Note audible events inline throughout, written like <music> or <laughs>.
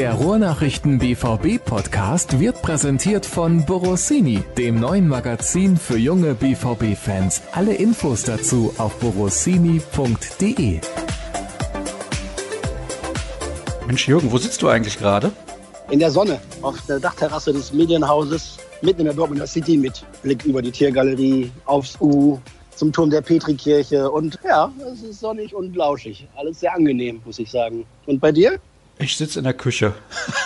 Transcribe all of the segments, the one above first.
Der Ruhrnachrichten BVB Podcast wird präsentiert von Borossini, dem neuen Magazin für junge BVB Fans. Alle Infos dazu auf borossini.de. Mensch Jürgen, wo sitzt du eigentlich gerade? In der Sonne auf der Dachterrasse des Medienhauses mitten in der Dortmunder City mit Blick über die Tiergalerie aufs U zum Turm der Petrikirche und ja, es ist sonnig und lauschig. Alles sehr angenehm, muss ich sagen. Und bei dir? Ich sitze in der Küche.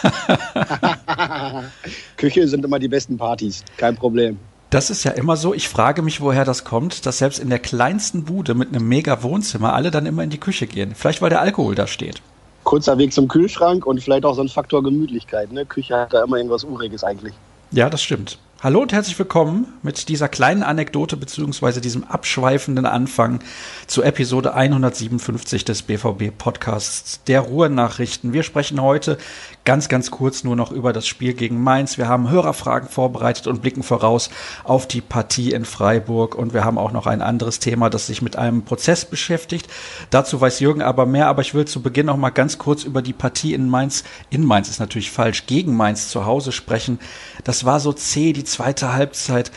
<laughs> Küche sind immer die besten Partys, kein Problem. Das ist ja immer so. Ich frage mich, woher das kommt, dass selbst in der kleinsten Bude mit einem mega Wohnzimmer alle dann immer in die Küche gehen. Vielleicht, weil der Alkohol da steht. Kurzer Weg zum Kühlschrank und vielleicht auch so ein Faktor Gemütlichkeit. Ne? Küche hat da immer irgendwas Uriges eigentlich. Ja, das stimmt. Hallo und herzlich willkommen mit dieser kleinen Anekdote beziehungsweise diesem abschweifenden Anfang zu Episode 157 des BVB Podcasts der Ruhrnachrichten. Wir sprechen heute ganz, ganz kurz nur noch über das Spiel gegen Mainz. Wir haben Hörerfragen vorbereitet und blicken voraus auf die Partie in Freiburg und wir haben auch noch ein anderes Thema, das sich mit einem Prozess beschäftigt. Dazu weiß Jürgen aber mehr, aber ich will zu Beginn noch mal ganz kurz über die Partie in Mainz, in Mainz ist natürlich falsch, gegen Mainz zu Hause sprechen. Das war so zäh, die zweite Halbzeit.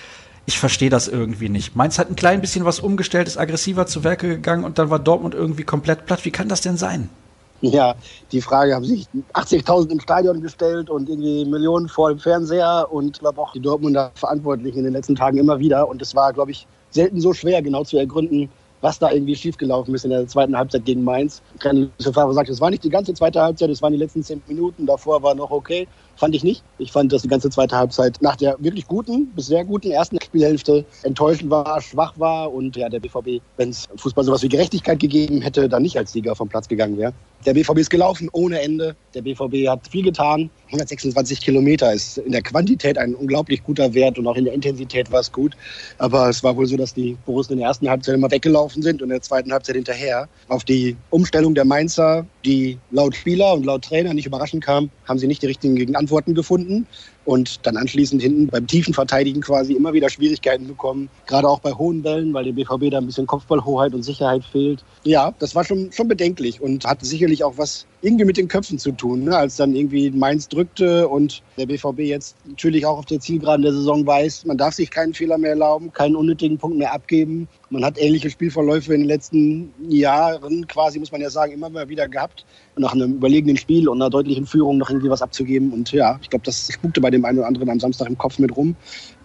Ich verstehe das irgendwie nicht. Mainz hat ein klein bisschen was umgestellt, ist aggressiver zu Werke gegangen und dann war Dortmund irgendwie komplett platt. Wie kann das denn sein? <laughs> Ja, die Frage haben sich 80.000 im Stadion gestellt und irgendwie Millionen vor dem Fernseher und ich glaube auch die Dortmunder Verantwortlichen in den letzten Tagen immer wieder. Und es war, glaube ich, selten so schwer genau zu ergründen, was da irgendwie schiefgelaufen ist in der zweiten Halbzeit gegen Mainz. Keine Favre sagt, es war nicht die ganze zweite Halbzeit, es waren die letzten zehn Minuten, davor war noch okay. Fand ich nicht. Ich fand, dass die ganze zweite Halbzeit nach der wirklich guten bis sehr guten ersten Spielhälfte enttäuschend war, schwach war und ja, der BVB, wenn es Fußball sowas wie Gerechtigkeit gegeben hätte, dann nicht als Sieger vom Platz gegangen wäre. Der BVB ist gelaufen ohne Ende. Der BVB hat viel getan. 126 Kilometer ist in der Quantität ein unglaublich guter Wert und auch in der Intensität war es gut. Aber es war wohl so, dass die Borussen in der ersten Halbzeit immer weggelaufen sind und in der zweiten Halbzeit hinterher. Auf die Umstellung der Mainzer, die laut Spieler und laut Trainer nicht überraschend kam, haben sie nicht die richtigen Antworten gefunden und dann anschließend hinten beim tiefen Verteidigen quasi immer wieder Schwierigkeiten bekommen. Gerade auch bei hohen Bällen, weil dem BVB da ein bisschen Kopfballhoheit und Sicherheit fehlt. Ja, das war schon, schon bedenklich und hat sicherlich auch was irgendwie mit den Köpfen zu tun, ne? als dann irgendwie Mainz drückte und der BVB jetzt natürlich auch auf der Zielgeraden der Saison weiß, man darf sich keinen Fehler mehr erlauben, keinen unnötigen Punkt mehr abgeben. Man hat ähnliche Spielverläufe in den letzten Jahren quasi, muss man ja sagen, immer mal wieder gehabt. Nach einem überlegenen Spiel und einer deutlichen Führung noch irgendwie was abzugeben. Und ja, ich glaube, das spukte bei dem einen oder anderen am Samstag im Kopf mit rum.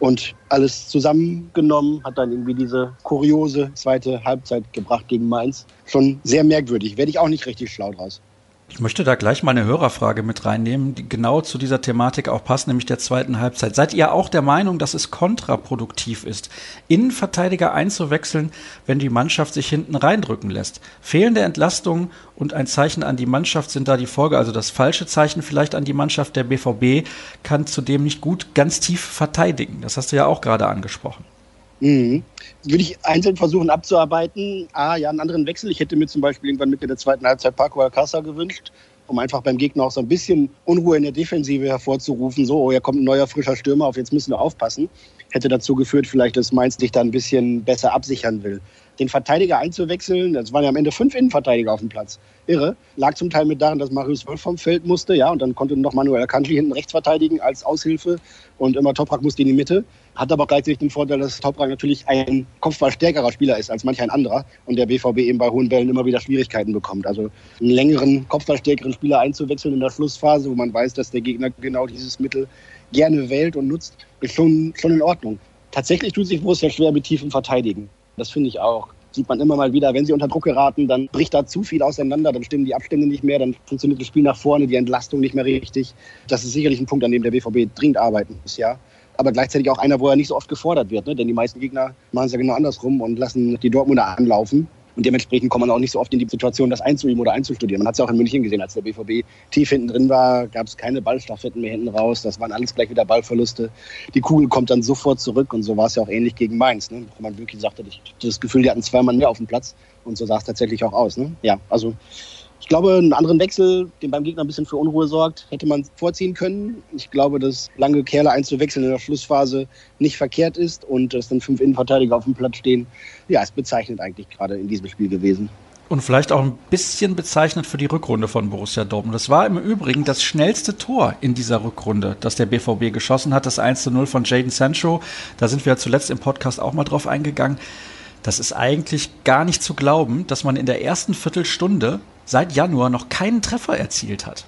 Und alles zusammengenommen hat dann irgendwie diese kuriose zweite Halbzeit gebracht gegen Mainz. Schon sehr merkwürdig. Werde ich auch nicht richtig schlau draus. Ich möchte da gleich mal eine Hörerfrage mit reinnehmen, die genau zu dieser Thematik auch passt, nämlich der zweiten Halbzeit. Seid ihr auch der Meinung, dass es kontraproduktiv ist, Innenverteidiger einzuwechseln, wenn die Mannschaft sich hinten reindrücken lässt? Fehlende Entlastung und ein Zeichen an die Mannschaft sind da die Folge, also das falsche Zeichen vielleicht an die Mannschaft. Der BVB kann zudem nicht gut ganz tief verteidigen. Das hast du ja auch gerade angesprochen. Mhm. Würde ich einzeln versuchen abzuarbeiten. Ah, ja, einen anderen Wechsel. Ich hätte mir zum Beispiel irgendwann Mitte der zweiten Halbzeit Paco Alcázar gewünscht, um einfach beim Gegner auch so ein bisschen Unruhe in der Defensive hervorzurufen. So, oh, hier kommt ein neuer frischer Stürmer auf, jetzt müssen wir aufpassen. Hätte dazu geführt, vielleicht, dass Mainz dich da ein bisschen besser absichern will. Den Verteidiger einzuwechseln, das waren ja am Ende fünf Innenverteidiger auf dem Platz. Irre. Lag zum Teil mit daran, dass Marius Wolf vom Feld musste, ja, und dann konnte noch Manuel Akanji hinten rechts verteidigen als Aushilfe und immer Toprak musste in die Mitte. Hat aber auch gleichzeitig den Vorteil, dass Toprak natürlich ein kopfballstärkerer Spieler ist als manch ein anderer und der BVB eben bei hohen Bällen immer wieder Schwierigkeiten bekommt. Also einen längeren, kopfballstärkeren Spieler einzuwechseln in der Schlussphase, wo man weiß, dass der Gegner genau dieses Mittel gerne wählt und nutzt, ist schon, schon in Ordnung. Tatsächlich tut sich Borussia schwer mit tiefen Verteidigen. Das finde ich auch sieht man immer mal wieder, wenn sie unter Druck geraten, dann bricht da zu viel auseinander, dann stimmen die Abstände nicht mehr, dann funktioniert das Spiel nach vorne, die Entlastung nicht mehr richtig. Das ist sicherlich ein Punkt, an dem der BVB dringend arbeiten muss, ja. Aber gleichzeitig auch einer, wo er nicht so oft gefordert wird, ne? denn die meisten Gegner machen es ja genau andersrum und lassen die Dortmunder anlaufen. Und dementsprechend kommt man auch nicht so oft in die Situation, das einzuüben oder einzustudieren. Man hat es ja auch in München gesehen, als der BVB tief hinten drin war, gab es keine Ballstaffetten mehr hinten raus. Das waren alles gleich wieder Ballverluste. Die Kugel kommt dann sofort zurück und so war es ja auch ähnlich gegen Mainz. Ne? Wo man wirklich sagte, ich das Gefühl, die hatten zwei Mann mehr auf dem Platz und so sah es tatsächlich auch aus. Ne? Ja, also ich glaube, einen anderen Wechsel, der beim Gegner ein bisschen für Unruhe sorgt, hätte man vorziehen können. Ich glaube, dass lange Kerle einzuwechseln in der Schlussphase nicht verkehrt ist und dass dann fünf Innenverteidiger auf dem Platz stehen, ja, ist bezeichnend eigentlich gerade in diesem Spiel gewesen. Und vielleicht auch ein bisschen bezeichnend für die Rückrunde von Borussia Dortmund. Das war im Übrigen das schnellste Tor in dieser Rückrunde, das der BVB geschossen hat, das 1 zu 0 von Jaden Sancho. Da sind wir zuletzt im Podcast auch mal drauf eingegangen. Das ist eigentlich gar nicht zu glauben, dass man in der ersten Viertelstunde seit Januar noch keinen Treffer erzielt hat.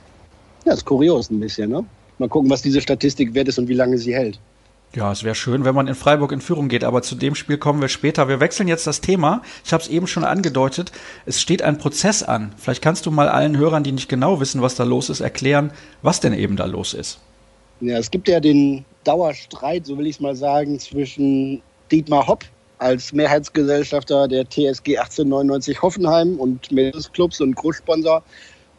Ja, ist kurios ein bisschen, ne? Mal gucken, was diese Statistik wert ist und wie lange sie hält. Ja, es wäre schön, wenn man in Freiburg in Führung geht, aber zu dem Spiel kommen wir später. Wir wechseln jetzt das Thema. Ich habe es eben schon angedeutet. Es steht ein Prozess an. Vielleicht kannst du mal allen Hörern, die nicht genau wissen, was da los ist, erklären, was denn eben da los ist. Ja, es gibt ja den Dauerstreit, so will ich es mal sagen, zwischen Dietmar Hopp als Mehrheitsgesellschafter der TSG 1899 Hoffenheim und Clubs und Großsponsor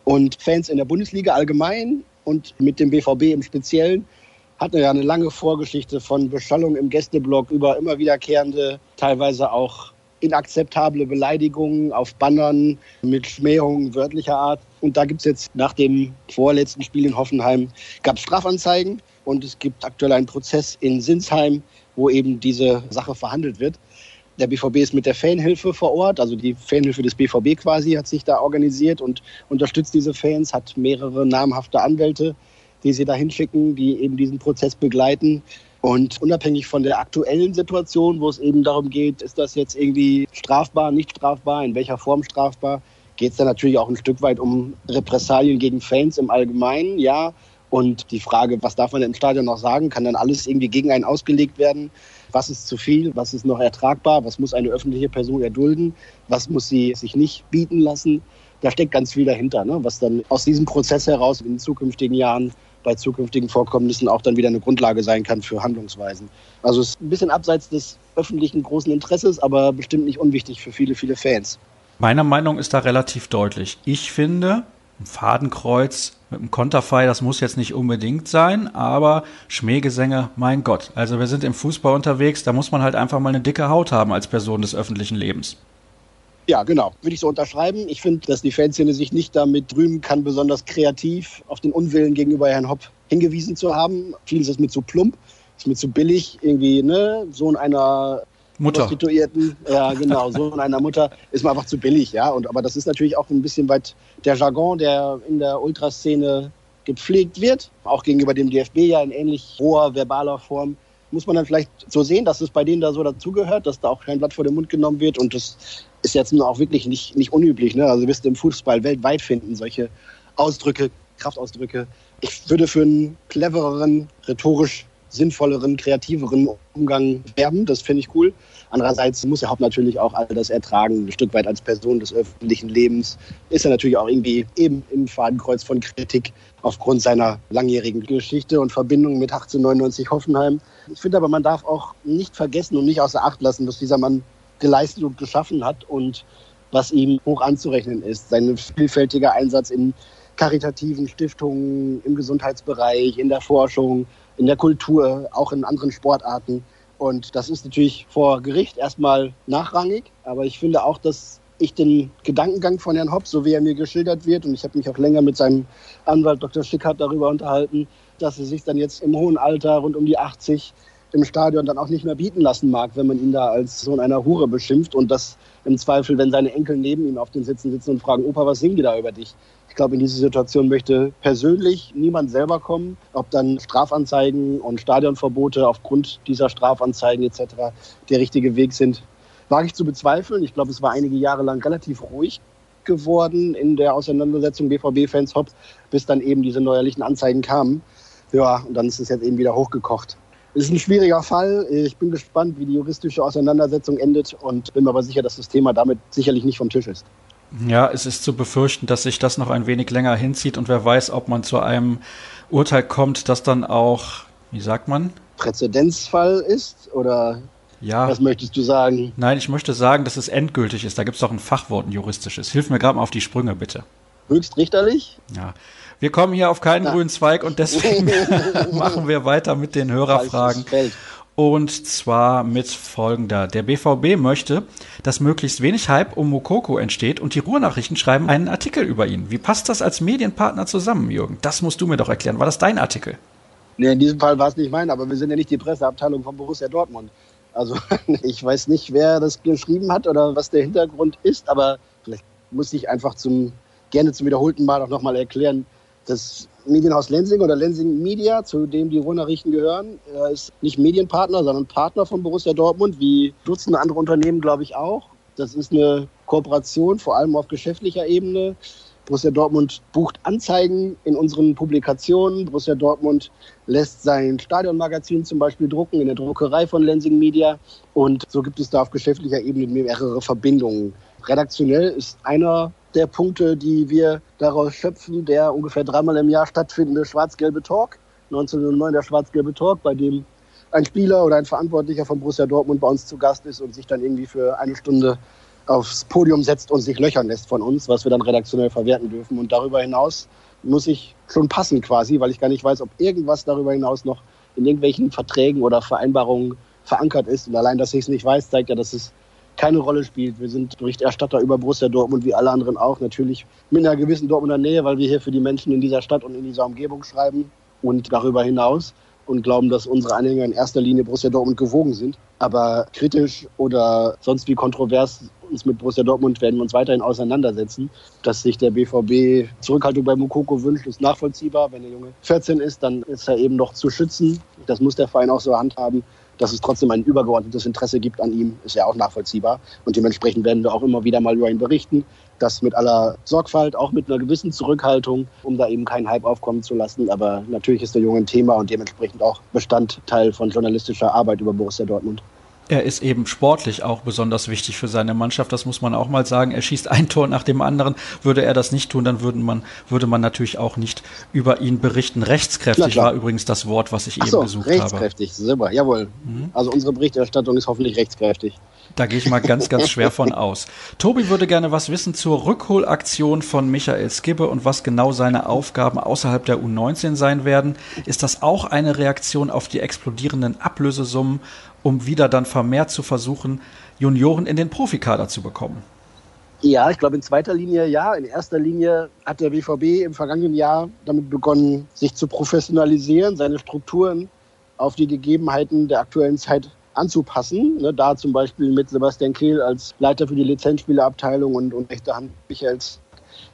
und Fans in der Bundesliga allgemein und mit dem BVB im Speziellen hatten ja eine lange Vorgeschichte von Beschallung im Gästeblock über immer wiederkehrende, teilweise auch inakzeptable Beleidigungen auf Bannern mit Schmähungen wörtlicher Art. Und da gibt es jetzt nach dem vorletzten Spiel in Hoffenheim gab Strafanzeigen und es gibt aktuell einen Prozess in Sinsheim, wo eben diese Sache verhandelt wird. Der BVB ist mit der Fanhilfe vor Ort, also die Fanhilfe des BVB quasi hat sich da organisiert und unterstützt diese Fans, hat mehrere namhafte Anwälte die sie da hinschicken, die eben diesen Prozess begleiten. Und unabhängig von der aktuellen Situation, wo es eben darum geht, ist das jetzt irgendwie strafbar, nicht strafbar, in welcher Form strafbar, geht es dann natürlich auch ein Stück weit um Repressalien gegen Fans im Allgemeinen, ja. Und die Frage, was darf man im Stadion noch sagen, kann dann alles irgendwie gegen einen ausgelegt werden. Was ist zu viel? Was ist noch ertragbar? Was muss eine öffentliche Person erdulden? Was muss sie sich nicht bieten lassen? Da steckt ganz viel dahinter, ne? was dann aus diesem Prozess heraus in zukünftigen Jahren bei zukünftigen Vorkommnissen auch dann wieder eine Grundlage sein kann für Handlungsweisen. Also es ist ein bisschen abseits des öffentlichen großen Interesses, aber bestimmt nicht unwichtig für viele, viele Fans. Meiner Meinung ist da relativ deutlich. Ich finde, ein Fadenkreuz mit einem Konterfei, das muss jetzt nicht unbedingt sein, aber Schmähgesänge, mein Gott. Also wir sind im Fußball unterwegs, da muss man halt einfach mal eine dicke Haut haben als Person des öffentlichen Lebens. Ja, genau. Würde ich so unterschreiben. Ich finde, dass die Fanszene sich nicht damit rühmen kann, besonders kreativ auf den Unwillen gegenüber Herrn Hopp hingewiesen zu haben. Vieles ist mit zu plump, ist mit zu billig. Irgendwie, ne, Sohn einer Mutter. Prostituierten, ja genau, <laughs> Sohn einer Mutter ist mir einfach zu billig, ja. Und, aber das ist natürlich auch ein bisschen weit der Jargon, der in der Ultraszene gepflegt wird, auch gegenüber dem DFB ja in ähnlich hoher verbaler Form muss man dann vielleicht so sehen, dass es bei denen da so dazugehört, dass da auch kein Blatt vor den Mund genommen wird. Und das ist jetzt nur auch wirklich nicht, nicht unüblich. Ne? Also wirst du im Fußball weltweit finden, solche Ausdrücke, Kraftausdrücke. Ich würde für einen clevereren, rhetorisch sinnvolleren, kreativeren Umgang werben. Das finde ich cool. Andererseits muss der Haupt natürlich auch all das ertragen, ein Stück weit als Person des öffentlichen Lebens. Ist er natürlich auch irgendwie eben im Fadenkreuz von Kritik aufgrund seiner langjährigen Geschichte und Verbindung mit 1899 Hoffenheim. Ich finde aber, man darf auch nicht vergessen und nicht außer Acht lassen, was dieser Mann geleistet und geschaffen hat und was ihm hoch anzurechnen ist. Sein vielfältiger Einsatz in karitativen Stiftungen, im Gesundheitsbereich, in der Forschung, in der Kultur, auch in anderen Sportarten. Und das ist natürlich vor Gericht erstmal nachrangig, aber ich finde auch, dass ich den Gedankengang von Herrn Hopp, so wie er mir geschildert wird, und ich habe mich auch länger mit seinem Anwalt Dr. Schickhardt darüber unterhalten, dass er sich dann jetzt im hohen Alter, rund um die 80, im Stadion dann auch nicht mehr bieten lassen mag, wenn man ihn da als Sohn einer Hure beschimpft und das im Zweifel, wenn seine Enkel neben ihm auf den Sitzen sitzen und fragen, Opa, was singen die da über dich? Ich glaube, in diese Situation möchte persönlich niemand selber kommen. Ob dann Strafanzeigen und Stadionverbote aufgrund dieser Strafanzeigen etc. der richtige Weg sind, wage ich zu bezweifeln. Ich glaube, es war einige Jahre lang relativ ruhig geworden in der Auseinandersetzung BVB-Fans Hopp, bis dann eben diese neuerlichen Anzeigen kamen. Ja, und dann ist es jetzt eben wieder hochgekocht. Es ist ein schwieriger Fall. Ich bin gespannt, wie die juristische Auseinandersetzung endet und bin mir aber sicher, dass das Thema damit sicherlich nicht vom Tisch ist. Ja, es ist zu befürchten, dass sich das noch ein wenig länger hinzieht und wer weiß, ob man zu einem Urteil kommt, das dann auch, wie sagt man? Präzedenzfall ist oder ja. Was möchtest du sagen? Nein, ich möchte sagen, dass es endgültig ist. Da gibt es doch ein Fachwort, ein juristisches. Hilf mir gerade mal auf die Sprünge, bitte. Höchstrichterlich? Ja. Wir kommen hier auf keinen Na. grünen Zweig und deswegen <laughs> <laughs> machen wir weiter mit den Hörerfragen. Und zwar mit folgender. Der BVB möchte, dass möglichst wenig Hype um Mokoko entsteht und die Ruhrnachrichten schreiben einen Artikel über ihn. Wie passt das als Medienpartner zusammen, Jürgen? Das musst du mir doch erklären. War das dein Artikel? Nee, in diesem Fall war es nicht mein, aber wir sind ja nicht die Presseabteilung von Borussia Dortmund. Also <laughs> ich weiß nicht, wer das geschrieben hat oder was der Hintergrund ist, aber vielleicht muss ich einfach zum, gerne zum wiederholten Mal auch nochmal erklären, das Medienhaus Lensing oder Lensing Media, zu dem die Ruhr-Nachrichten gehören, ist nicht Medienpartner, sondern Partner von Borussia Dortmund, wie Dutzende andere Unternehmen, glaube ich, auch. Das ist eine Kooperation, vor allem auf geschäftlicher Ebene. Borussia Dortmund bucht Anzeigen in unseren Publikationen. Borussia Dortmund lässt sein Stadionmagazin zum Beispiel drucken in der Druckerei von Lensing Media. Und so gibt es da auf geschäftlicher Ebene mehrere Verbindungen. Redaktionell ist einer der Punkte, die wir daraus schöpfen, der ungefähr dreimal im Jahr stattfindende schwarz-gelbe Talk. 1909 der schwarz-gelbe Talk, bei dem ein Spieler oder ein Verantwortlicher von Borussia Dortmund bei uns zu Gast ist und sich dann irgendwie für eine Stunde aufs Podium setzt und sich löchern lässt von uns, was wir dann redaktionell verwerten dürfen. Und darüber hinaus muss ich schon passen quasi, weil ich gar nicht weiß, ob irgendwas darüber hinaus noch in irgendwelchen Verträgen oder Vereinbarungen verankert ist. Und allein, dass ich es nicht weiß, zeigt ja, dass es keine Rolle spielt. Wir sind Berichterstatter über Borussia Dortmund, wie alle anderen auch. Natürlich mit einer gewissen Dortmunder Nähe, weil wir hier für die Menschen in dieser Stadt und in dieser Umgebung schreiben. Und darüber hinaus und glauben, dass unsere Anhänger in erster Linie Borussia Dortmund gewogen sind. Aber kritisch oder sonst wie kontrovers uns mit Borussia Dortmund werden wir uns weiterhin auseinandersetzen. Dass sich der BVB Zurückhaltung bei Mukoko wünscht, ist nachvollziehbar. Wenn der Junge 14 ist, dann ist er eben noch zu schützen. Das muss der Verein auch so handhaben. Dass es trotzdem ein übergeordnetes Interesse gibt an ihm, ist ja auch nachvollziehbar. Und dementsprechend werden wir auch immer wieder mal über ihn berichten. Das mit aller Sorgfalt, auch mit einer gewissen Zurückhaltung, um da eben keinen Hype aufkommen zu lassen. Aber natürlich ist der Junge ein Thema und dementsprechend auch Bestandteil von journalistischer Arbeit über Borussia Dortmund. Er ist eben sportlich auch besonders wichtig für seine Mannschaft. Das muss man auch mal sagen. Er schießt ein <laughs> Tor nach dem anderen. Würde er das nicht tun, dann würde man, würde man natürlich auch nicht über ihn berichten. Rechtskräftig war übrigens das Wort, was ich Ach eben so, gesucht rechtskräftig, habe. Rechtskräftig, super, jawohl. Mhm. Also unsere Berichterstattung ist hoffentlich rechtskräftig. Da gehe ich mal ganz, ganz schwer von aus. <laughs> Tobi würde gerne was wissen zur Rückholaktion von Michael Skibbe und was genau seine Aufgaben außerhalb der U19 sein werden. Ist das auch eine Reaktion auf die explodierenden Ablösesummen, um wieder dann vermehrt zu versuchen, Junioren in den Profikader zu bekommen? Ja, ich glaube in zweiter Linie ja. In erster Linie hat der BVB im vergangenen Jahr damit begonnen, sich zu professionalisieren, seine Strukturen auf die Gegebenheiten der aktuellen Zeit anzupassen. Ne, da zum Beispiel mit Sebastian Kehl als Leiter für die Lizenzspielerabteilung und, und rechte Hand Michaels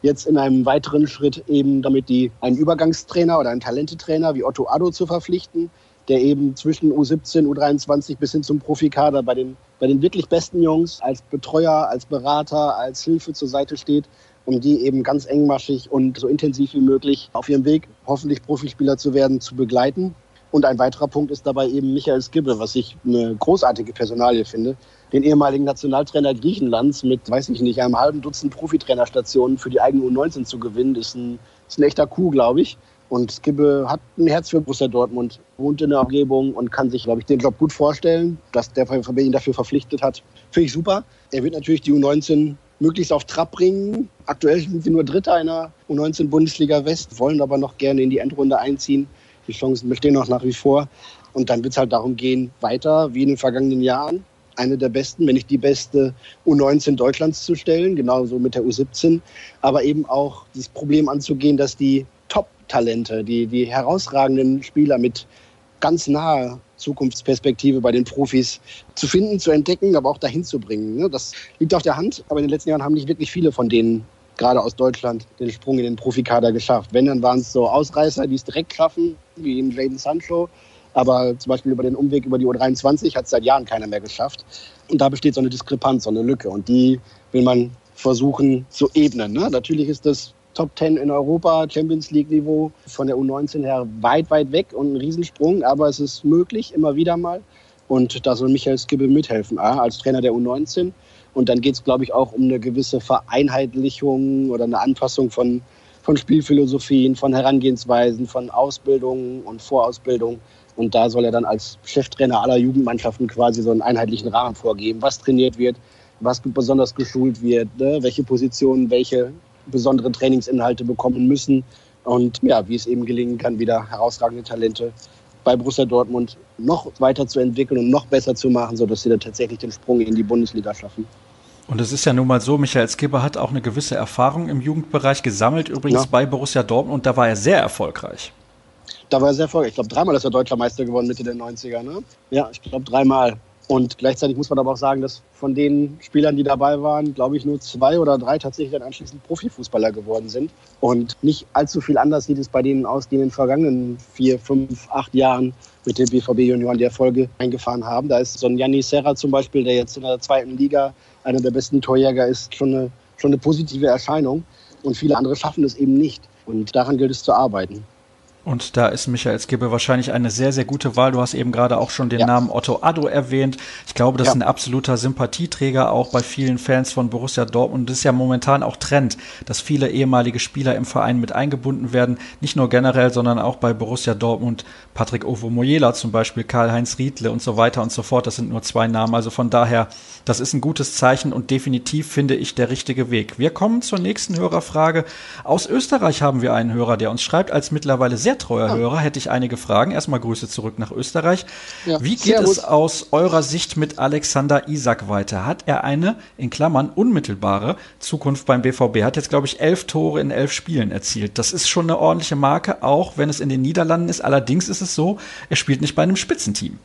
jetzt in einem weiteren Schritt eben damit die einen Übergangstrainer oder einen Talentetrainer wie Otto Addo zu verpflichten, der eben zwischen U17, U23 bis hin zum Profikader bei den, bei den wirklich besten Jungs als Betreuer, als Berater, als Hilfe zur Seite steht, um die eben ganz engmaschig und so intensiv wie möglich auf ihrem Weg, hoffentlich Profispieler zu werden, zu begleiten. Und ein weiterer Punkt ist dabei eben Michael Skibbe, was ich eine großartige Personalie finde. Den ehemaligen Nationaltrainer Griechenlands mit, weiß ich nicht, einem halben Dutzend Profitrainerstationen für die eigene U19 zu gewinnen, ist ein, ist ein echter Coup, glaube ich. Und Skibbe hat ein Herz für Borussia Dortmund, wohnt in der Umgebung und kann sich, glaube ich, den Job gut vorstellen, dass der VfB ihn dafür verpflichtet hat. Finde ich super. Er wird natürlich die U19 möglichst auf Trab bringen. Aktuell sind wir nur Dritter einer U19 Bundesliga West, wollen aber noch gerne in die Endrunde einziehen. Die Chancen bestehen auch nach wie vor. Und dann wird es halt darum gehen, weiter wie in den vergangenen Jahren eine der besten, wenn nicht die beste U19 Deutschlands zu stellen, genauso mit der U17, aber eben auch das Problem anzugehen, dass die Top-Talente, die, die herausragenden Spieler mit ganz naher Zukunftsperspektive bei den Profis zu finden, zu entdecken, aber auch dahin zu bringen. Ne? Das liegt auf der Hand, aber in den letzten Jahren haben nicht wirklich viele von denen gerade aus Deutschland den Sprung in den Profikader geschafft. Wenn, dann waren es so Ausreißer, die es direkt schaffen, wie in Jaden Sancho. Aber zum Beispiel über den Umweg über die U23 hat es seit Jahren keiner mehr geschafft. Und da besteht so eine Diskrepanz, so eine Lücke. Und die will man versuchen zu ebnen. Ne? Natürlich ist das Top 10 in Europa, Champions League Niveau von der U19 her weit, weit weg und ein Riesensprung. Aber es ist möglich, immer wieder mal. Und da soll Michael Skibbe mithelfen, als Trainer der U19 und dann geht es, glaube ich, auch um eine gewisse Vereinheitlichung oder eine Anpassung von, von Spielphilosophien, von Herangehensweisen, von Ausbildung und Vorausbildung. Und da soll er dann als Cheftrainer aller Jugendmannschaften quasi so einen einheitlichen Rahmen vorgeben, was trainiert wird, was besonders geschult wird, ne? welche Positionen, welche besonderen Trainingsinhalte bekommen müssen und ja, wie es eben gelingen kann, wieder herausragende Talente bei Borussia Dortmund noch weiter zu entwickeln und noch besser zu machen, sodass sie dann tatsächlich den Sprung in die Bundesliga schaffen. Und es ist ja nun mal so, Michael Skipper hat auch eine gewisse Erfahrung im Jugendbereich gesammelt, übrigens ja. bei Borussia Dortmund, und da war er sehr erfolgreich. Da war er sehr erfolgreich. Ich glaube, dreimal ist er deutscher Meister geworden Mitte der 90er. Ne? Ja, ich glaube dreimal. Und gleichzeitig muss man aber auch sagen, dass von den Spielern, die dabei waren, glaube ich, nur zwei oder drei tatsächlich dann anschließend Profifußballer geworden sind. Und nicht allzu viel anders sieht es bei denen aus, die in den vergangenen vier, fünf, acht Jahren mit den BVB Junioren die Erfolge eingefahren haben. Da ist so ein Janni Serra zum Beispiel, der jetzt in der zweiten Liga einer der besten Torjäger ist, schon eine, schon eine positive Erscheinung. Und viele andere schaffen es eben nicht. Und daran gilt es zu arbeiten. Und da ist Michael Skibbe wahrscheinlich eine sehr, sehr gute Wahl. Du hast eben gerade auch schon den ja. Namen Otto Addo erwähnt. Ich glaube, das ja. ist ein absoluter Sympathieträger auch bei vielen Fans von Borussia Dortmund. Das ist ja momentan auch Trend, dass viele ehemalige Spieler im Verein mit eingebunden werden. Nicht nur generell, sondern auch bei Borussia Dortmund. Patrick Ovo Moyela zum Beispiel, Karl-Heinz Riedle und so weiter und so fort. Das sind nur zwei Namen. Also von daher, das ist ein gutes Zeichen und definitiv finde ich der richtige Weg. Wir kommen zur nächsten Hörerfrage. Aus Österreich haben wir einen Hörer, der uns schreibt, als mittlerweile sehr sehr treuer ja. Hörer, hätte ich einige Fragen. Erstmal Grüße zurück nach Österreich. Ja, Wie geht es aus eurer Sicht mit Alexander Isak weiter? Hat er eine, in Klammern, unmittelbare Zukunft beim BVB? Hat jetzt, glaube ich, elf Tore in elf Spielen erzielt. Das ist schon eine ordentliche Marke, auch wenn es in den Niederlanden ist. Allerdings ist es so, er spielt nicht bei einem Spitzenteam.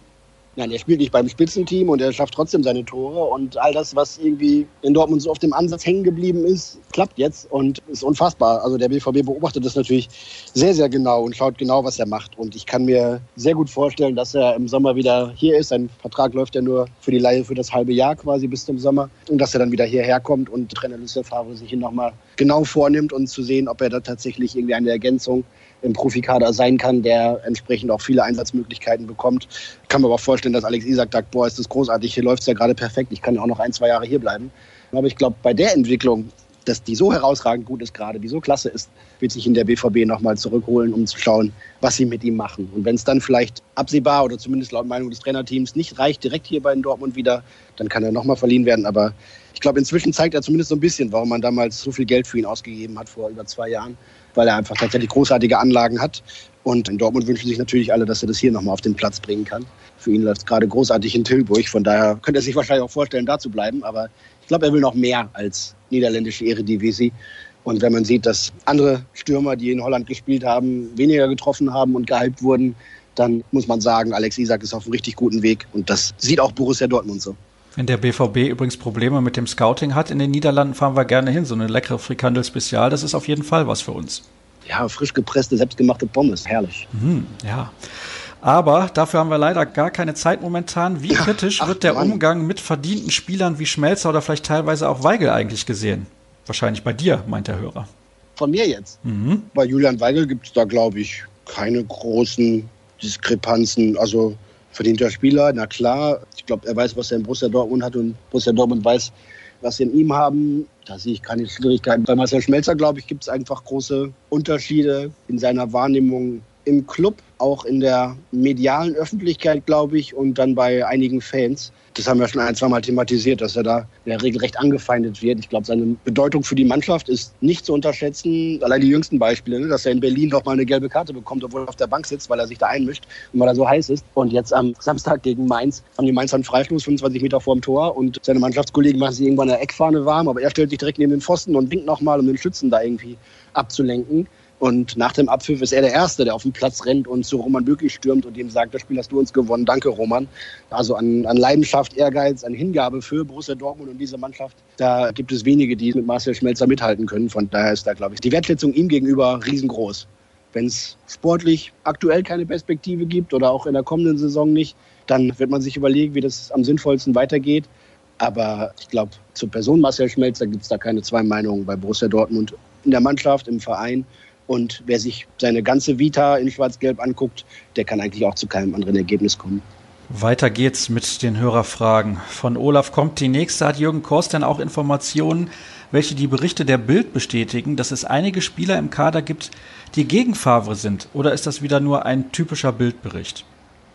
Nein, er spielt nicht beim Spitzenteam und er schafft trotzdem seine Tore. Und all das, was irgendwie in Dortmund so auf dem Ansatz hängen geblieben ist, klappt jetzt und ist unfassbar. Also der BVB beobachtet das natürlich sehr, sehr genau und schaut genau, was er macht. Und ich kann mir sehr gut vorstellen, dass er im Sommer wieder hier ist. Sein Vertrag läuft ja nur für die Leihe für das halbe Jahr quasi bis zum Sommer. Und dass er dann wieder hierher kommt und Trainer Lucien Favre sich ihn nochmal genau vornimmt und zu sehen, ob er da tatsächlich irgendwie eine Ergänzung im Profikader sein kann, der entsprechend auch viele Einsatzmöglichkeiten bekommt. Ich kann mir aber vorstellen, dass Alex Isak sagt, boah, ist das großartig, hier läuft es ja gerade perfekt, ich kann ja auch noch ein, zwei Jahre hier bleiben. Aber ich glaube, bei der Entwicklung, dass die so herausragend gut ist gerade, die so klasse ist, wird sich in der BVB nochmal zurückholen, um zu schauen, was sie mit ihm machen. Und wenn es dann vielleicht absehbar oder zumindest laut Meinung des Trainerteams nicht reicht, direkt hier bei Dortmund wieder, dann kann er nochmal verliehen werden. Aber ich glaube, inzwischen zeigt er zumindest so ein bisschen, warum man damals so viel Geld für ihn ausgegeben hat vor über zwei Jahren weil er einfach tatsächlich großartige Anlagen hat. Und in Dortmund wünschen sich natürlich alle, dass er das hier nochmal auf den Platz bringen kann. Für ihn läuft es gerade großartig in Tilburg. Von daher könnte er sich wahrscheinlich auch vorstellen, da zu bleiben. Aber ich glaube, er will noch mehr als niederländische Eredivisie. Und wenn man sieht, dass andere Stürmer, die in Holland gespielt haben, weniger getroffen haben und gehypt wurden, dann muss man sagen, Alex Isak ist auf einem richtig guten Weg. Und das sieht auch Borussia Dortmund so. Wenn der BVB übrigens Probleme mit dem Scouting hat in den Niederlanden, fahren wir gerne hin. So eine leckere Frikandel Spezial, das ist auf jeden Fall was für uns. Ja, frisch gepresste, selbstgemachte Pommes, herrlich. Mhm, ja. Aber dafür haben wir leider gar keine Zeit momentan. Wie kritisch Ach, wird der Mann. Umgang mit verdienten Spielern wie Schmelzer oder vielleicht teilweise auch Weigel eigentlich gesehen? Wahrscheinlich bei dir, meint der Hörer. Von mir jetzt? Mhm. Bei Julian Weigel gibt es da, glaube ich, keine großen Diskrepanzen. Also verdienter Spieler, na klar. Ich glaube, er weiß, was er in Borussia Dortmund hat und Borussia Dortmund weiß, was sie in ihm haben. Da sehe ich keine Schwierigkeiten. Bei Marcel Schmelzer, glaube ich, gibt es einfach große Unterschiede in seiner Wahrnehmung im Club, auch in der medialen Öffentlichkeit, glaube ich, und dann bei einigen Fans das haben wir schon ein, zwei Mal thematisiert, dass er da in der angefeindet wird. Ich glaube, seine Bedeutung für die Mannschaft ist nicht zu unterschätzen. Allein die jüngsten Beispiele, ne, dass er in Berlin doch mal eine gelbe Karte bekommt, obwohl er auf der Bank sitzt, weil er sich da einmischt und weil er so heiß ist. Und jetzt am Samstag gegen Mainz haben die Mainz einen Freistoß, 25 Meter vor dem Tor und seine Mannschaftskollegen machen sich irgendwann eine Eckfahne warm, aber er stellt sich direkt neben den Pfosten und winkt nochmal, um den Schützen da irgendwie abzulenken. Und nach dem Abpfiff ist er der Erste, der auf den Platz rennt und zu Roman Bürki stürmt und ihm sagt, das Spiel hast du uns gewonnen. Danke, Roman. Also an, an Leidenschaft, Ehrgeiz, an Hingabe für Borussia Dortmund und diese Mannschaft. Da gibt es wenige, die mit Marcel Schmelzer mithalten können. Von daher ist da, glaube ich, die Wertschätzung ihm gegenüber riesengroß. Wenn es sportlich aktuell keine Perspektive gibt oder auch in der kommenden Saison nicht, dann wird man sich überlegen, wie das am sinnvollsten weitergeht. Aber ich glaube, zur Person Marcel Schmelzer gibt es da keine zwei Meinungen bei Borussia Dortmund in der Mannschaft, im Verein und wer sich seine ganze Vita in Schwarz-Gelb anguckt, der kann eigentlich auch zu keinem anderen Ergebnis kommen. Weiter geht's mit den Hörerfragen. Von Olaf kommt die nächste. Hat Jürgen Kors denn auch Informationen, welche die Berichte der Bild bestätigen, dass es einige Spieler im Kader gibt, die gegen Favre sind? Oder ist das wieder nur ein typischer Bildbericht?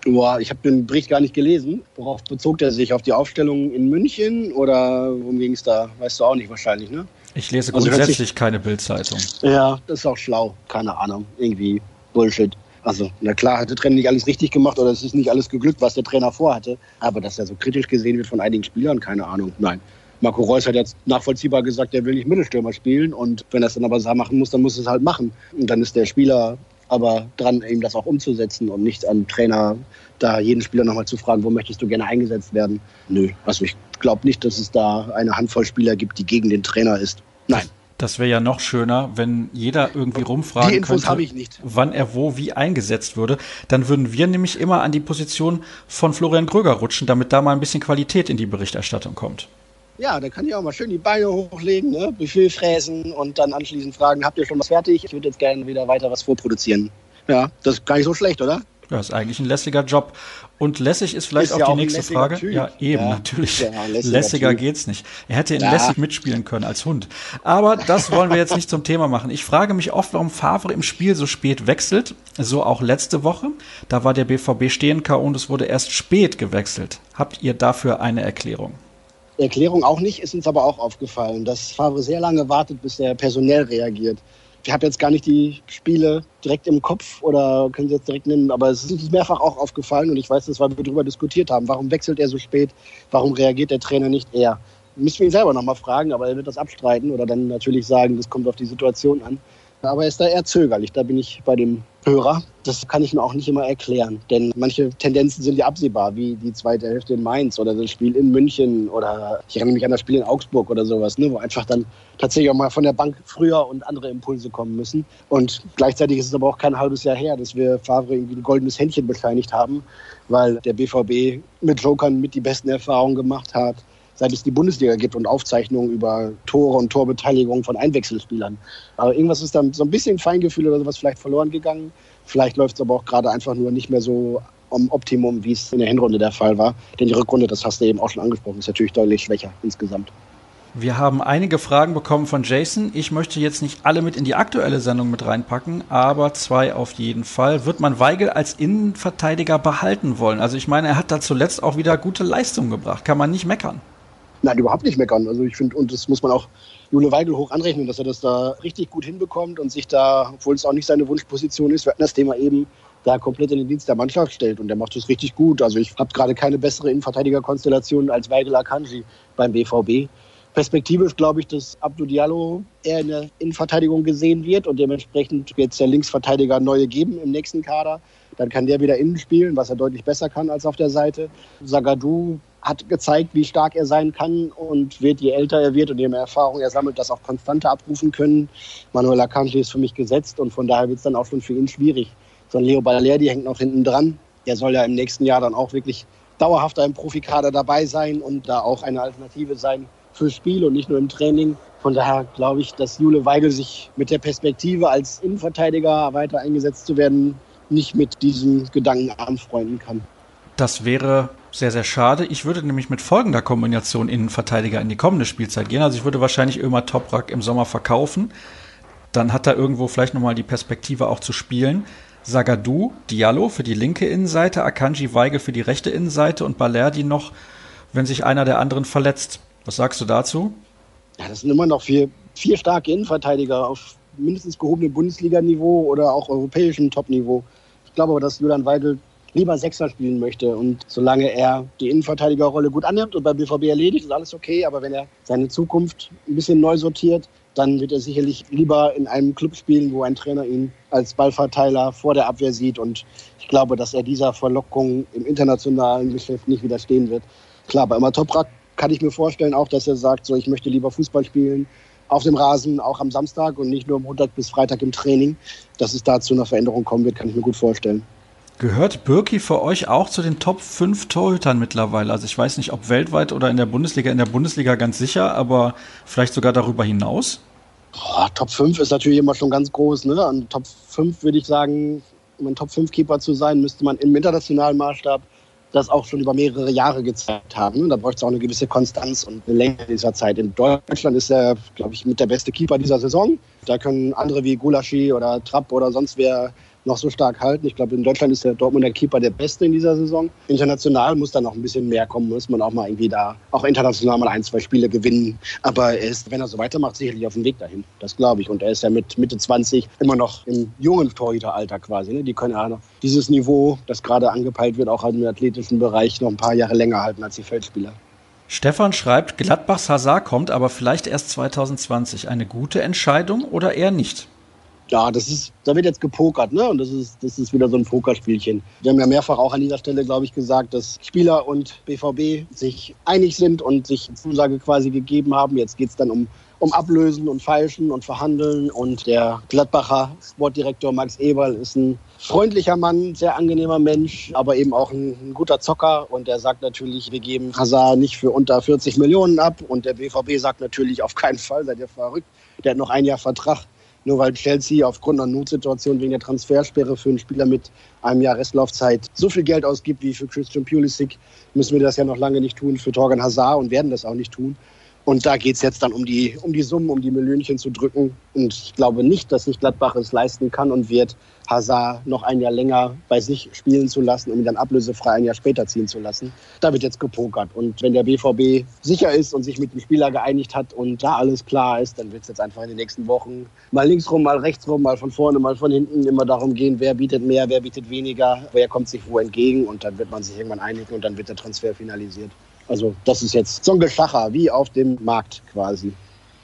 Boah, ich habe den Bericht gar nicht gelesen. Worauf bezog er sich? Auf die Aufstellung in München oder worum ging es da? Weißt du auch nicht wahrscheinlich, ne? Ich lese also grundsätzlich sich, keine Bildzeitung. Ja, das ist auch schlau. Keine Ahnung. Irgendwie Bullshit. Also, na klar, hat der Trainer nicht alles richtig gemacht oder es ist nicht alles geglückt, was der Trainer vorhatte. Aber dass er so kritisch gesehen wird von einigen Spielern, keine Ahnung. Nein. Marco Reus hat jetzt nachvollziehbar gesagt, er will nicht Mittelstürmer spielen und wenn er es dann aber machen muss, dann muss er es halt machen. Und dann ist der Spieler aber dran, eben das auch umzusetzen und nicht an Trainer da jeden Spieler nochmal zu fragen, wo möchtest du gerne eingesetzt werden. Nö, also ich glaube nicht, dass es da eine Handvoll Spieler gibt, die gegen den Trainer ist. Nein. Das wäre ja noch schöner, wenn jeder irgendwie rumfragen die Infos könnte, ich nicht. wann er wo wie eingesetzt würde. Dann würden wir nämlich immer an die Position von Florian Gröger rutschen, damit da mal ein bisschen Qualität in die Berichterstattung kommt. Ja, da kann ich auch mal schön die Beine hochlegen, ne? Buffet fräsen und dann anschließend fragen, habt ihr schon was fertig? Ich würde jetzt gerne wieder weiter was vorproduzieren. Ja, das ist gar nicht so schlecht, oder? Ja, ist eigentlich ein lässiger Job. Und lässig ist vielleicht Ist auch ja die auch nächste Frage. Typ. Ja, eben, Ja. natürlich. Ja, lässiger lässiger geht's nicht. Er hätte in lässig mitspielen können als Hund. Aber das wollen wir jetzt nicht zum Thema machen. Ich frage mich oft, warum Favre im Spiel so spät wechselt. So auch letzte Woche. Da war der BVB stehen K.O. und es wurde erst spät gewechselt. Habt ihr dafür eine Erklärung? Erklärung auch nicht, ist uns aber auch aufgefallen, dass Favre sehr lange wartet, bis er personell reagiert. Ich habe jetzt gar nicht die Spiele direkt im Kopf oder können Sie jetzt direkt nennen, aber es ist uns mehrfach auch aufgefallen und ich weiß das, weil wir darüber diskutiert haben. Warum wechselt er so spät? Warum reagiert der Trainer nicht eher? Müssen wir ihn selber nochmal fragen, aber er wird das abstreiten oder dann natürlich sagen, das kommt auf die Situation an. Aber er ist da eher zögerlich, da bin ich bei dem Hörer. Das kann ich mir auch nicht immer erklären, denn manche Tendenzen sind ja absehbar, wie die zweite Hälfte in Mainz oder das Spiel in München oder ich erinnere mich an das Spiel in Augsburg oder sowas, ne, wo einfach dann tatsächlich auch mal von der Bank früher und andere Impulse kommen müssen. Und gleichzeitig ist es aber auch kein halbes Jahr her, dass wir Favre irgendwie ein goldenes Händchen bescheinigt haben, weil der BVB mit Jokern mit die besten Erfahrungen gemacht hat seit es die Bundesliga gibt und Aufzeichnungen über Tore und Torbeteiligung von Einwechselspielern. Aber irgendwas ist dann so ein bisschen Feingefühl oder sowas vielleicht verloren gegangen. Vielleicht läuft es aber auch gerade einfach nur nicht mehr so am Optimum, wie es in der Hinrunde der Fall war. Denn die Rückrunde, das hast du eben auch schon angesprochen, ist natürlich deutlich schwächer insgesamt. Wir haben einige Fragen bekommen von Jason. Ich möchte jetzt nicht alle mit in die aktuelle Sendung mit reinpacken, aber zwei auf jeden Fall. Wird man Weigel als Innenverteidiger behalten wollen? Also ich meine, er hat da zuletzt auch wieder gute Leistungen gebracht. Kann man nicht meckern. Nein, überhaupt nicht meckern. Also ich finde, und das muss man auch Jule Weigel hoch anrechnen, dass er das da richtig gut hinbekommt und sich da, obwohl es auch nicht seine Wunschposition ist, wir hatten das Thema eben, da komplett in den Dienst der Mannschaft stellt und der macht das richtig gut. Also ich habe gerade keine bessere Innenverteidigerkonstellation als Weigel Akanji beim BVB. Perspektivisch glaube ich, dass Abdou Diallo eher in der Innenverteidigung gesehen wird und dementsprechend wird es der Linksverteidiger neue geben im nächsten Kader. Dann kann der wieder innen spielen, was er deutlich besser kann als auf der Seite. Zagadou hat gezeigt, wie stark er sein kann und wird, je älter er wird und je mehr Erfahrung er sammelt, das auch konstanter abrufen können. Manuel Akanji ist für mich gesetzt und von daher wird es dann auch schon für ihn schwierig. So ein Leo Balerdi hängt noch hinten dran. Der soll ja im nächsten Jahr dann auch wirklich dauerhaft im Profikader dabei sein und da auch eine Alternative sein fürs Spiel und nicht nur im Training. Von daher glaube ich, dass Jule Weigel sich mit der Perspektive als Innenverteidiger weiter eingesetzt zu werden, nicht mit diesem Gedanken anfreunden kann. Das wäre sehr, sehr schade. Ich würde nämlich mit folgender Kombination Innenverteidiger in die kommende Spielzeit gehen. Also ich würde wahrscheinlich Ömer Toprak im Sommer verkaufen. Dann hat er irgendwo vielleicht nochmal die Perspektive auch zu spielen. Zagadou, Diallo für die linke Innenseite, Akanji Weigel für die rechte Innenseite und Balerdi noch, wenn sich einer der anderen verletzt. Was sagst du dazu? Ja, das sind immer noch vier, vier starke Innenverteidiger auf mindestens gehobenem Bundesliga-Niveau oder auch europäischem Top-Niveau. Ich glaube aber, dass Julian Weigel lieber Sechser spielen möchte. Und solange er die Innenverteidigerrolle gut annimmt und beim BVB erledigt, ist alles okay. Aber wenn er seine Zukunft ein bisschen neu sortiert, dann wird er sicherlich lieber in einem Club spielen, wo ein Trainer ihn als Ballverteiler vor der Abwehr sieht. Und ich glaube, dass er dieser Verlockung im internationalen Geschäft nicht widerstehen wird. Klar, bei Toprak kann ich mir vorstellen, auch, dass er sagt, so, ich möchte lieber Fußball spielen auf dem Rasen, auch am Samstag und nicht nur Montag bis Freitag im Training. Dass es da zu einer Veränderung kommen wird, kann ich mir gut vorstellen. Gehört Birki für euch auch zu den Top 5 Torhütern mittlerweile? Also ich weiß nicht, ob weltweit oder in der Bundesliga. In der Bundesliga ganz sicher, aber vielleicht sogar darüber hinaus? Oh, Top 5 ist natürlich immer schon ganz groß. Ne? An Top 5 würde ich sagen, um ein Top 5 Keeper zu sein, müsste man im internationalen Maßstab das auch schon über mehrere Jahre gezeigt haben. Da bräuchte es auch eine gewisse Konstanz und eine Länge dieser Zeit. In Deutschland ist er, glaube ich, mit der beste Keeper dieser Saison. Da können andere wie Gulaschi oder Trapp oder sonst wer noch so stark halten. Ich glaube, in Deutschland ist der Dortmunder Keeper der Beste in dieser Saison. International muss da noch ein bisschen mehr kommen, muss man auch mal irgendwie da auch international mal ein, zwei Spiele gewinnen. Aber er ist, wenn er so weitermacht, sicherlich auf dem Weg dahin. Das glaube ich. Und er ist ja mit Mitte 20 immer noch im jungen Torhüteralter quasi. Ne? Die können ja noch dieses Niveau, das gerade angepeilt wird, auch im athletischen Bereich noch ein paar Jahre länger halten als die Feldspieler. Stefan schreibt, Gladbachs Hazard kommt aber vielleicht erst 2020. Eine gute Entscheidung oder eher nicht? Ja, das ist, da wird jetzt gepokert, ne? Und das ist, das ist wieder so ein Pokerspielchen. Wir haben ja mehrfach auch an dieser Stelle, glaube ich, gesagt, dass Spieler und BVB sich einig sind und sich Zusage quasi gegeben haben. Jetzt geht es dann um, um Ablösen und Feilschen und Verhandeln. Und der Gladbacher Sportdirektor Max Eberl ist ein freundlicher Mann, sehr angenehmer Mensch, aber eben auch ein, ein guter Zocker. Und der sagt natürlich, wir geben Hazard nicht für unter 40 Millionen ab. Und der BVB sagt natürlich, auf keinen Fall, seid ihr verrückt. Der hat noch ein Jahr Vertrag. Nur weil Chelsea aufgrund einer Notsituation wegen der Transfersperre für einen Spieler mit einem Jahr Restlaufzeit so viel Geld ausgibt wie für Christian Pulisic, müssen wir das ja noch lange nicht tun für Torgan Hazard und werden das auch nicht tun. Und da geht es jetzt dann um die, um die Summen, um die Millionchen zu drücken. Und ich glaube nicht, dass sich Gladbach es leisten kann und wird, Hazard noch ein Jahr länger bei sich spielen zu lassen, um ihn dann ablösefrei ein Jahr später ziehen zu lassen. Da wird jetzt gepokert. Und wenn der BVB sicher ist und sich mit dem Spieler geeinigt hat und da alles klar ist, dann wird es jetzt einfach in den nächsten Wochen mal links rum, mal rechts rum, mal von vorne, mal von hinten immer darum gehen, wer bietet mehr, wer bietet weniger, wer kommt sich wo entgegen. Und dann wird man sich irgendwann einigen und dann wird der Transfer finalisiert. Also das ist jetzt so ein Geschacher wie auf dem Markt quasi.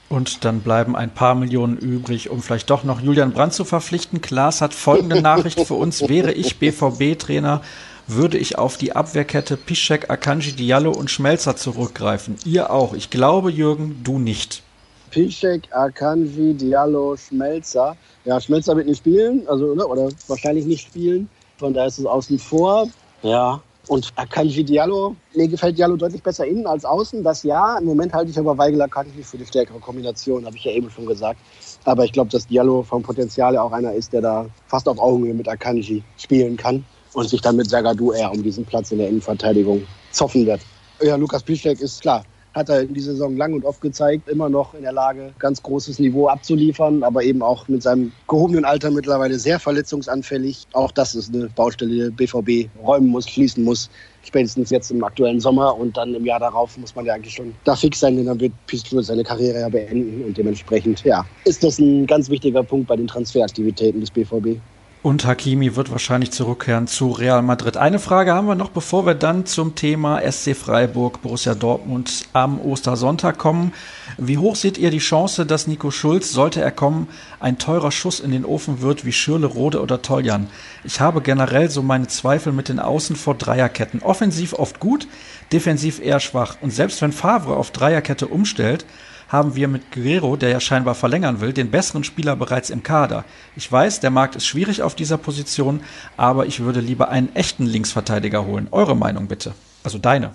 Und dann bleiben ein paar Millionen übrig, um vielleicht doch noch Julian Brandt zu verpflichten. Klaas hat folgende <laughs> Nachricht für uns. Wäre ich BVB-Trainer, würde ich auf die Abwehrkette Piszek, Akanji, Diallo und Schmelzer zurückgreifen. Ihr auch. Ich glaube, Jürgen, du nicht. Piszek, Akanji, Diallo, Schmelzer. Ja, Schmelzer wird nicht spielen, also oder, oder wahrscheinlich nicht spielen. Von daher ist es außen vor. Ja, und Akanji Diallo, mir gefällt Diallo deutlich besser innen als außen, das ja. Im Moment halte ich aber Weigel Akanji für die stärkere Kombination, habe ich ja eben schon gesagt. Aber ich glaube, dass Diallo vom Potenzial auch einer ist, der da fast auf Augenhöhe mit Akanji spielen kann und sich dann mit Zagadou eher um diesen Platz in der Innenverteidigung zoffen wird. Ja, Lukas Piszczek ist klar, hat er in dieser Saison lang und oft gezeigt, immer noch in der Lage, ganz großes Niveau abzuliefern, aber eben auch mit seinem gehobenen Alter mittlerweile sehr verletzungsanfällig. Auch das ist eine Baustelle, die BVB räumen muss, schließen muss. Spätestens jetzt im aktuellen Sommer und dann im Jahr darauf muss man ja eigentlich schon da fix sein, denn dann wird Pistol seine Karriere ja beenden und dementsprechend, ja, ist das ein ganz wichtiger Punkt bei den Transferaktivitäten des BVB. Und Hakimi wird wahrscheinlich zurückkehren zu Real Madrid. Eine Frage haben wir noch, bevor wir dann zum Thema SC Freiburg, Borussia Dortmund am Ostersonntag kommen. Wie hoch seht ihr die Chance, dass Nico Schulz, sollte er kommen, ein teurer Schuss in den Ofen wird wie Schürle, Rode oder Toljan? Ich habe generell so meine Zweifel mit den Außen vor Dreierketten. Offensiv oft gut, defensiv eher schwach. Und selbst wenn Favre auf Dreierkette umstellt, haben wir mit Guerrero, der ja scheinbar verlängern will, den besseren Spieler bereits im Kader. Ich weiß, der Markt ist schwierig auf dieser Position, aber ich würde lieber einen echten Linksverteidiger holen. Eure Meinung bitte. Also deine.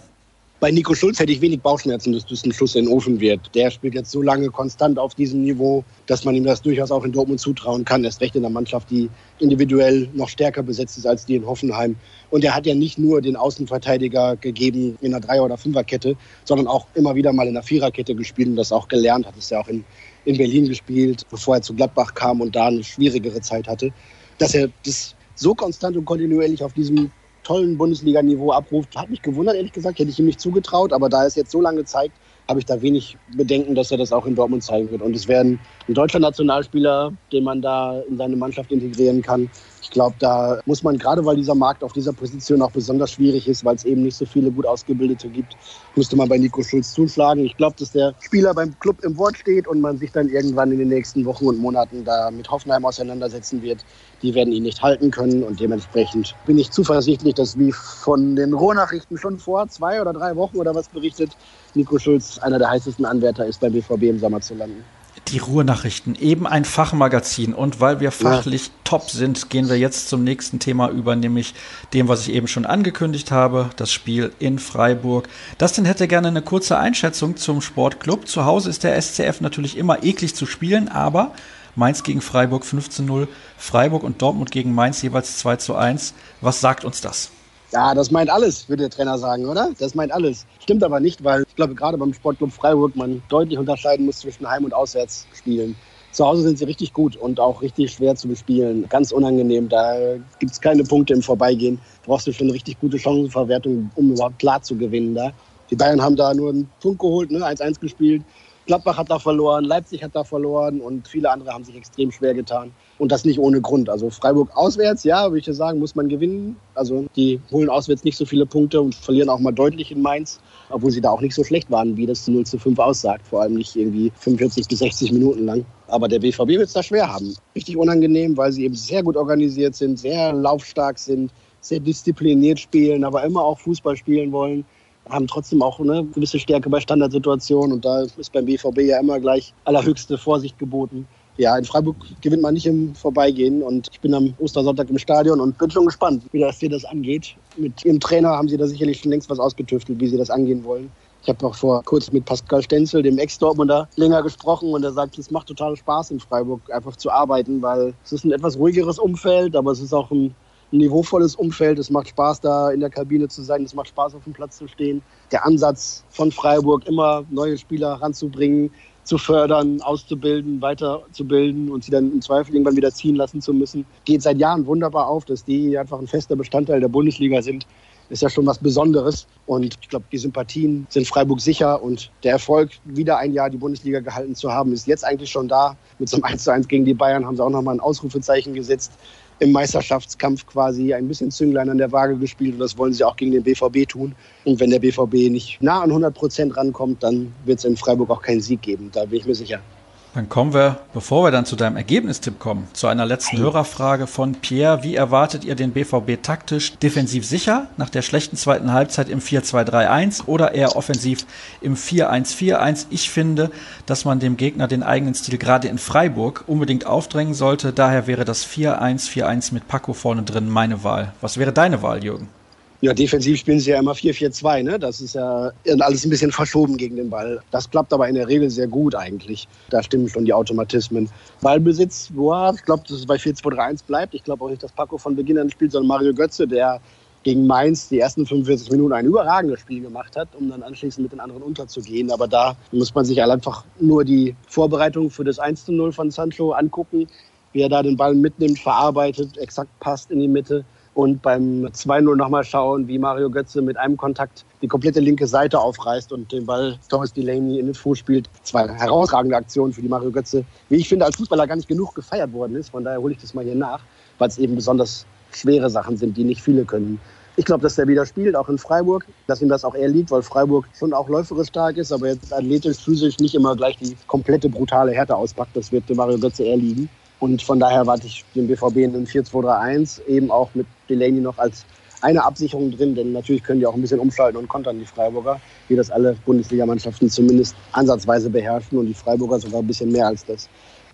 Bei Nico Schulz hätte ich wenig Bauchschmerzen, dass das ein Schuss in den Ofen wird. Der spielt jetzt so lange konstant auf diesem Niveau, dass man ihm das durchaus auch in Dortmund zutrauen kann. Erst recht in der Mannschaft, die individuell noch stärker besetzt ist als die in Hoffenheim. Und er hat ja nicht nur den Außenverteidiger gegeben in einer Dreier- oder Fünferkette, sondern auch immer wieder mal in einer Viererkette gespielt und das auch gelernt. Hat es ja auch in, in Berlin gespielt, bevor er zu Gladbach kam und da eine schwierigere Zeit hatte. Dass er das so konstant und kontinuierlich auf diesem tollen Bundesliga-Niveau abruft. Hat mich gewundert, ehrlich gesagt, hätte ich ihm nicht zugetraut, aber da es jetzt so lange zeigt, habe ich da wenig Bedenken, dass er das auch in Dortmund zeigen wird. Und es wäre ein deutscher Nationalspieler, den man da in seine Mannschaft integrieren kann. Ich glaube, da muss man, gerade weil dieser Markt auf dieser Position auch besonders schwierig ist, weil es eben nicht so viele gut Ausgebildete gibt, müsste man bei Nico Schulz zuschlagen. Ich glaube, dass der Spieler beim Club im Wort steht und man sich dann irgendwann in den nächsten Wochen und Monaten da mit Hoffenheim auseinandersetzen wird. Die werden ihn nicht halten können und dementsprechend bin ich zuversichtlich, dass wie von den Rohnachrichten schon vor zwei oder drei Wochen oder was berichtet, Nico Schulz einer der heißesten Anwärter ist beim BVB im Sommer zu landen. Die Ruhrnachrichten, eben ein Fachmagazin. Und weil wir fachlich ja. top sind, gehen wir jetzt zum nächsten Thema über, nämlich dem, was ich eben schon angekündigt habe, das Spiel in Freiburg. Dustin hätte gerne eine kurze Einschätzung zum Sportclub. Zu Hause ist der SCF natürlich immer eklig zu spielen, aber Mainz gegen Freiburg 15-0, Freiburg und Dortmund gegen Mainz jeweils 2 zu 1. Was sagt uns das? Ja, das meint alles, würde der Trainer sagen, oder? Das meint alles. Stimmt aber nicht, weil ich glaube, gerade beim Sportclub Freiburg man deutlich unterscheiden muss zwischen Heim- und Auswärtsspielen. Zu Hause sind sie richtig gut und auch richtig schwer zu bespielen. Ganz unangenehm. Da gibt es keine Punkte im Vorbeigehen. Brauchst du schon eine richtig gute Chancenverwertung, um überhaupt klar zu gewinnen da. Die Bayern haben da nur einen Punkt geholt, ne? 1-1 gespielt. Gladbach hat da verloren, Leipzig hat da verloren und viele andere haben sich extrem schwer getan. Und das nicht ohne Grund. Also Freiburg auswärts, ja, würde ich sagen, muss man gewinnen. Also die holen auswärts nicht so viele Punkte und verlieren auch mal deutlich in Mainz, obwohl sie da auch nicht so schlecht waren, wie das 0 zu 5 aussagt. Vor allem nicht irgendwie 45 bis 60 Minuten lang. Aber der BVB wird es da schwer haben. Richtig unangenehm, weil sie eben sehr gut organisiert sind, sehr laufstark sind, sehr diszipliniert spielen, aber immer auch Fußball spielen wollen haben trotzdem auch eine gewisse Stärke bei Standardsituationen und da ist beim BVB ja immer gleich allerhöchste Vorsicht geboten. Ja, in Freiburg gewinnt man nicht im Vorbeigehen und ich bin am Ostersonntag im Stadion und bin schon gespannt, wie das hier das angeht. Mit ihrem Trainer haben sie da sicherlich schon längst was ausgetüftelt, wie sie das angehen wollen. Ich habe noch vor kurzem mit Pascal Stenzel, dem Ex-Dortmunder, länger gesprochen und er sagt, es macht total Spaß in Freiburg einfach zu arbeiten, weil es ist ein etwas ruhigeres Umfeld, aber es ist auch ein ein niveauvolles Umfeld. Es macht Spaß, da in der Kabine zu sein. Es macht Spaß, auf dem Platz zu stehen. Der Ansatz von Freiburg, immer neue Spieler ranzubringen, zu fördern, auszubilden, weiterzubilden und sie dann im Zweifel irgendwann wieder ziehen lassen zu müssen, geht seit Jahren wunderbar auf, dass die einfach ein fester Bestandteil der Bundesliga sind. Ist ja schon was Besonderes. Und ich glaube, die Sympathien sind Freiburg sicher. Und der Erfolg, wieder ein Jahr die Bundesliga gehalten zu haben, ist jetzt eigentlich schon da. Mit so einem 1 zu 1 gegen die Bayern haben sie auch nochmal ein Ausrufezeichen gesetzt im Meisterschaftskampf quasi ein bisschen Zünglein an der Waage gespielt und das wollen sie auch gegen den BVB tun. Und wenn der BVB nicht nah an 100 Prozent rankommt, dann wird es in Freiburg auch keinen Sieg geben. Da bin ich mir sicher. Dann kommen wir, bevor wir dann zu deinem Ergebnistipp kommen, zu einer letzten Hörerfrage von Pierre. Wie erwartet ihr den BVB taktisch? Defensiv sicher nach der schlechten zweiten Halbzeit im 4-2-3-1 oder eher offensiv im 4-1-4-1? Ich finde, dass man dem Gegner den eigenen Stil gerade in Freiburg unbedingt aufdrängen sollte. Daher wäre das 4-1-4-1 mit Paco vorne drin meine Wahl. Was wäre deine Wahl, Jürgen? Ja, defensiv spielen sie ja immer 4-4-2, ne? Das ist ja alles ein bisschen verschoben gegen den Ball. Das klappt aber in der Regel sehr gut eigentlich. Da stimmen schon die Automatismen. Ballbesitz, boah, ich glaube, dass es bei 4-2-3-1 bleibt. Ich glaube auch nicht, dass Paco von Beginn an spielt, sondern Mario Götze, der gegen Mainz die ersten 45 Minuten ein überragendes Spiel gemacht hat, um dann anschließend mit den anderen unterzugehen. Aber da muss man sich halt einfach nur die Vorbereitung für das 1-0 von Sancho angucken, wie er da den Ball mitnimmt, verarbeitet, exakt passt in die Mitte und beim 2-0 nochmal schauen, wie Mario Götze mit einem Kontakt die komplette linke Seite aufreißt und den Ball Thomas Delaney in den Fuß spielt. Zwei herausragende Aktionen für die Mario Götze, wie ich finde, als Fußballer gar nicht genug gefeiert worden ist. Von daher hole ich das mal hier nach, weil es eben besonders schwere Sachen sind, die nicht viele können. Ich glaube, dass der wieder spielt, auch in Freiburg, dass ihm das auch eher liegt, weil Freiburg schon auch läuferisch stark ist, aber jetzt athletisch, physisch nicht immer gleich die komplette brutale Härte auspackt. Das wird dem Mario Götze eher liegen. Und von daher warte ich den BVB in einem 4-2-3-1, eben auch mit Delaney noch als eine Absicherung drin, denn natürlich können die auch ein bisschen umschalten und kontern die Freiburger, wie das alle Bundesligamannschaften zumindest ansatzweise beherrschen und die Freiburger sogar ein bisschen mehr als das.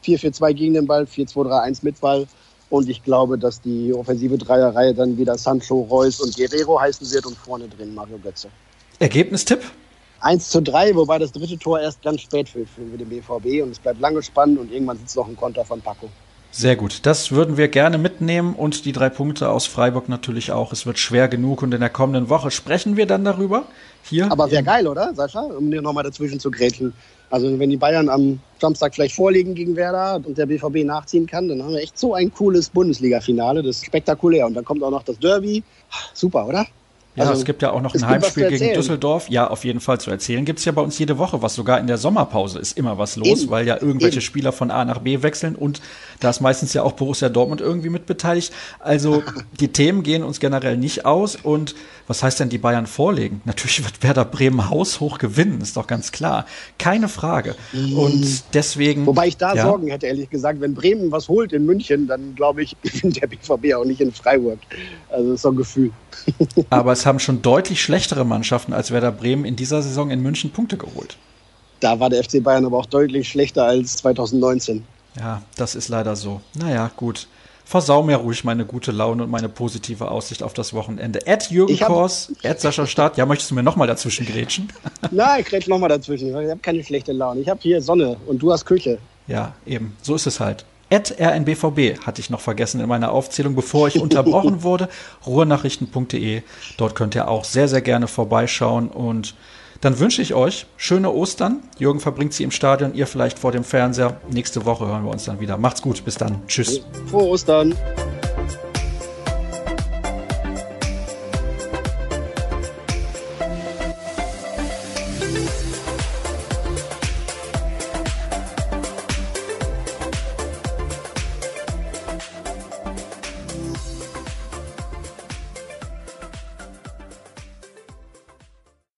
4-4-2 gegen den Ball, 4-2-3-1 mit Ball und ich glaube, dass die offensive Dreierreihe dann wieder Sancho, Reus und Guerrero heißen wird und vorne drin Mario Götze. Ergebnistipp? 1 zu 3, wobei das dritte Tor erst ganz spät fällt für den BVB und es bleibt lange spannend und irgendwann sitzt noch ein Konter von Paco. Sehr gut. Das würden wir gerne mitnehmen und die drei Punkte aus Freiburg natürlich auch. Es wird schwer genug und in der kommenden Woche sprechen wir dann darüber. Hier. Aber sehr geil, oder, Sascha? Um dir nochmal dazwischen zu grätschen. Also, wenn die Bayern am Samstag vielleicht vorliegen gegen Werder und der BVB nachziehen kann, dann haben wir echt so ein cooles Bundesliga-Finale. Das ist spektakulär. Und dann kommt auch noch das Derby. Super, oder? Ja, also, es gibt ja auch noch ein Heimspiel gegen Düsseldorf. Ja, auf jeden Fall zu erzählen. Gibt es ja bei uns jede Woche was. Sogar in der Sommerpause ist immer was los, Eben. weil ja irgendwelche Eben. Spieler von A nach B wechseln und da ist meistens ja auch Borussia Dortmund irgendwie mit beteiligt. Also <laughs> die Themen gehen uns generell nicht aus. Und was heißt denn die Bayern vorlegen? Natürlich wird Werder Bremen haushoch gewinnen, ist doch ganz klar. Keine Frage. Mhm. Und deswegen. Wobei ich da ja, Sorgen hätte, ehrlich gesagt. Wenn Bremen was holt in München, dann glaube ich, <laughs> gewinnt der BVB auch nicht in Freiburg. Also das ist so ein Gefühl. <laughs> Aber es haben schon deutlich schlechtere Mannschaften als Werder Bremen in dieser Saison in München Punkte geholt. Da war der FC Bayern aber auch deutlich schlechter als 2019. Ja, das ist leider so. Naja, gut. Versau mir ruhig meine gute Laune und meine positive Aussicht auf das Wochenende. Ed Jürgen Kors, Ed Sascha Start. Ja, möchtest du mir nochmal dazwischen grätschen? <laughs> Nein, ich grätsch nochmal dazwischen. Ich habe keine schlechte Laune. Ich habe hier Sonne und du hast Küche. Ja, eben. So ist es halt. Ed RNBVB hatte ich noch vergessen in meiner Aufzählung, bevor ich unterbrochen <laughs> wurde. Ruhrnachrichten.de. Dort könnt ihr auch sehr, sehr gerne vorbeischauen und dann wünsche ich euch schöne Ostern. Jürgen verbringt sie im Stadion, ihr vielleicht vor dem Fernseher. Nächste Woche hören wir uns dann wieder. Macht's gut, bis dann. Tschüss. Frohe Ostern.